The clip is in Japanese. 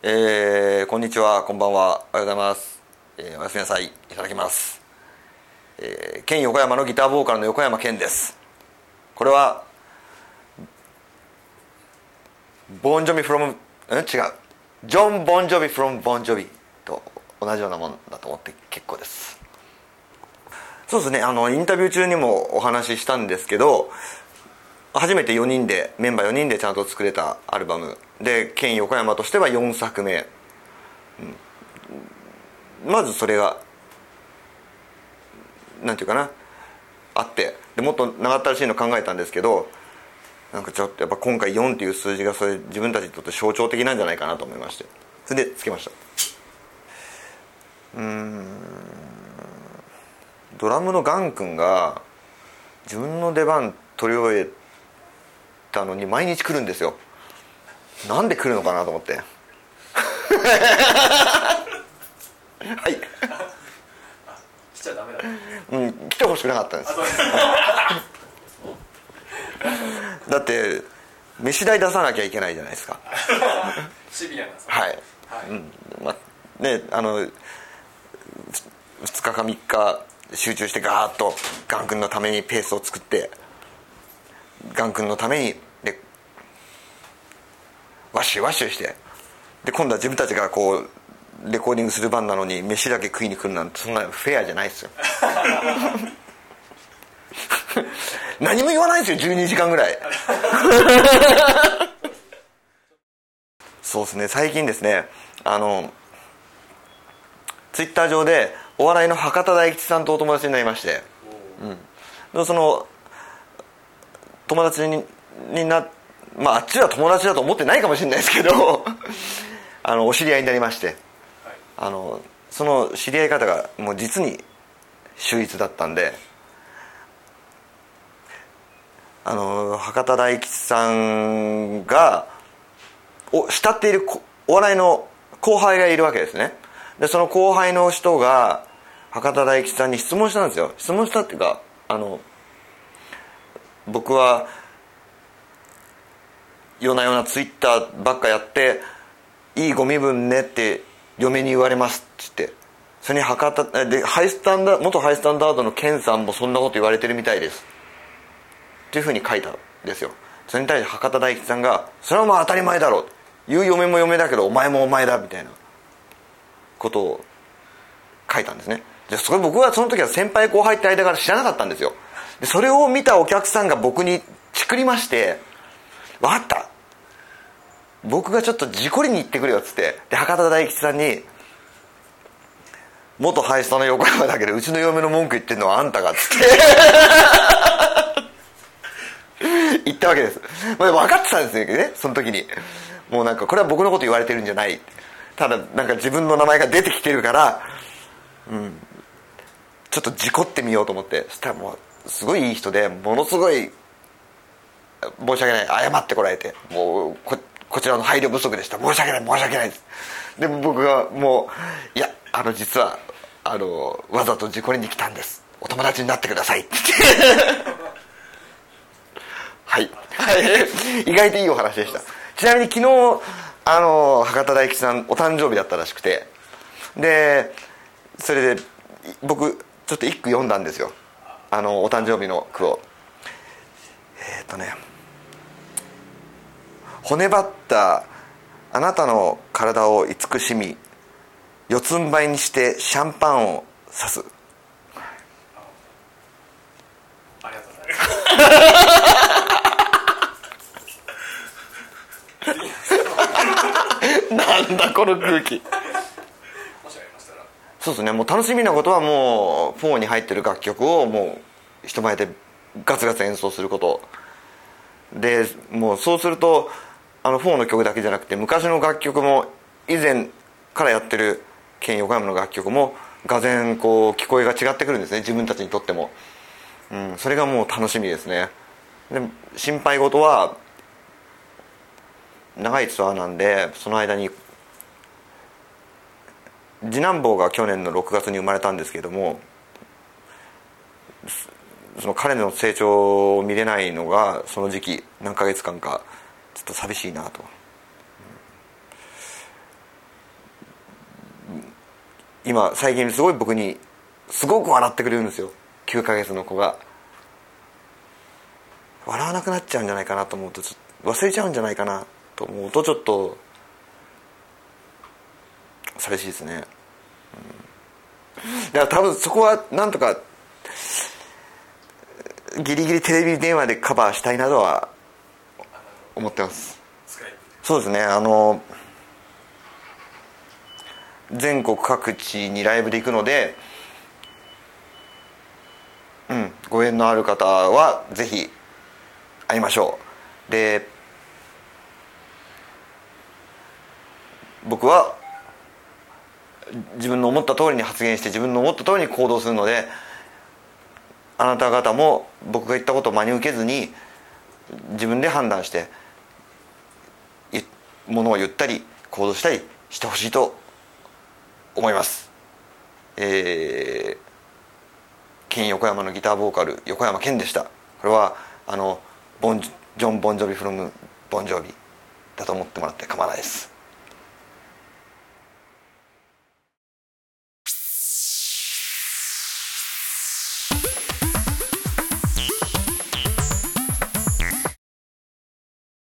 えー、こんにちはこんばんはおはようございます、えーおやすみなさいいただきます、えー、県横山のギターボーカルの横山健です。これはボンジョビ from うん違う。ジョン・ボンジョビ from ボンジョビと同じようなもんだと思って結構です。そうですねあのインタビュー中にもお話ししたんですけど初めて4人でメンバー4人でちゃんと作れたアルバム。で県横山としては4作目、うん。まずそれがなんていうかな。あって。でもっと長ったらしいの考えたんですけどなんかちょっとやっぱ今回4っていう数字がそれ自分たちにとって象徴的なんじゃないかなと思いまして。それでつけました。うん。ドラムのガン君が自分の出番取り終えたのに毎日来るんですよ。なんで来るのかなと思って。はい。来ちゃダメだ。うん来てほしくなかったんです。だって飯代出さなきゃいけないじゃないですか。シビアなさ。はい、はい。うんまあねあの2日か3日集中してガーッとガン君のためにペースを作ってガン君のためにでワッシュワッシュしてで今度は自分たちがこうレコーディングする番なのに飯だけ食いに来るなんてそんなフェアじゃないですよ。何も言わないですよ12時間ぐらい。そうですね。最近ですねあのツイッター上でお笑いの博多大吉さんとお友達になりまして、うん、その友達にになまああっちは友達だと思ってないかもしれないですけど あのお知り合いになりましてあのその知り合い方がもう実に秀逸だったんであの博多大吉さんがお慕っているこお笑いの後輩がいるわけですね。でその後輩の人が博多大吉さんに質問したんですよ。質問したっていうかあの僕は夜な夜なツイッターばっかやっていいご身分ねって嫁に言われますって言ってそれに博多でハイスタンダ元ハイスタンダードのケンさんもそんなこと言われてるみたいです。っていうふうに書いたんですよ。それに対して博多大吉さんが「それはまあ当たり前だろう」言う嫁も嫁だけどお前もお前だみたいな。ことを書いたんですね。でそれ僕はその時は先輩後輩って間から知らなかったんですよ。それを見たお客さんが僕にチクりまして「分かった。僕がちょっと事故りに行ってくるよ」っつって。で博多大吉さんに「元ハイスタの横山だけどうちの嫁の文句言ってんのはあんたが」っつって。言ったわけです、まあ、分かってたんですよねその時に。もうなんかこれは僕のこと言われてるんじゃない。ただなんか自分の名前が出てきてるからうん。ちょっと事故ってみようと思って。そしたらもうすごいいい人でものすごい申し訳ない謝ってこられてもうここちらの配慮不足でした。申し訳ない申し訳ないです。でも僕がもういやあの実はあのわざと事故りに来たんです。お友達になってください。って言ってはい、はい、意外といいお話でした。ちなみに昨日あの博多大吉さんお誕生日だったらしくて。でそれで僕ちょっと一句読んだんですよあのお誕生日の句を。えっ、とね「骨張ったあなたの体を慈しみ四つん這いにしてシャンパンを刺す」ありがとうございます。なんだこの空気そうですね。もう楽しみなことはもう4に入ってる楽曲をもう人前でガツガツ演奏すること。でもうそうするとあの4の曲だけじゃなくて昔の楽曲も以前からやってる県横山の楽曲もがぜんこう聞こえが違ってくるんですね。自分たちにとっても、うん、それがもう楽しみですね。で心配事は長いツアーなんでその間に次男坊が去年の6月に生まれたんですけどもその彼の成長を見れないのがその時期何ヶ月間かちょっと寂しいなと。今最近すごい僕にすごく笑ってくれるんですよ。9ヶ月の子が。笑わなくなっちゃうんじゃないかなと思うとちょっと忘れちゃうんじゃないかなと思うとちょっと寂しいですね、うん、だから多分そこはなんとかギリギリテレビ電話でカバーしたいなとは思ってます。そうですね。あの全国各地にライブで行くのでうんご縁のある方はぜひ会いましょう。で僕は自分の思った通りに発言して自分の思った通りに行動するのであなた方も僕が言ったことを真に受けずに自分で判断してものを言ったり行動したりしてほしいと思います。えー、ケン横山のギターボーカル横山健でした。これはあのボンジョン・ボンジョビフロムボンジョビだと思ってもらって構わないです。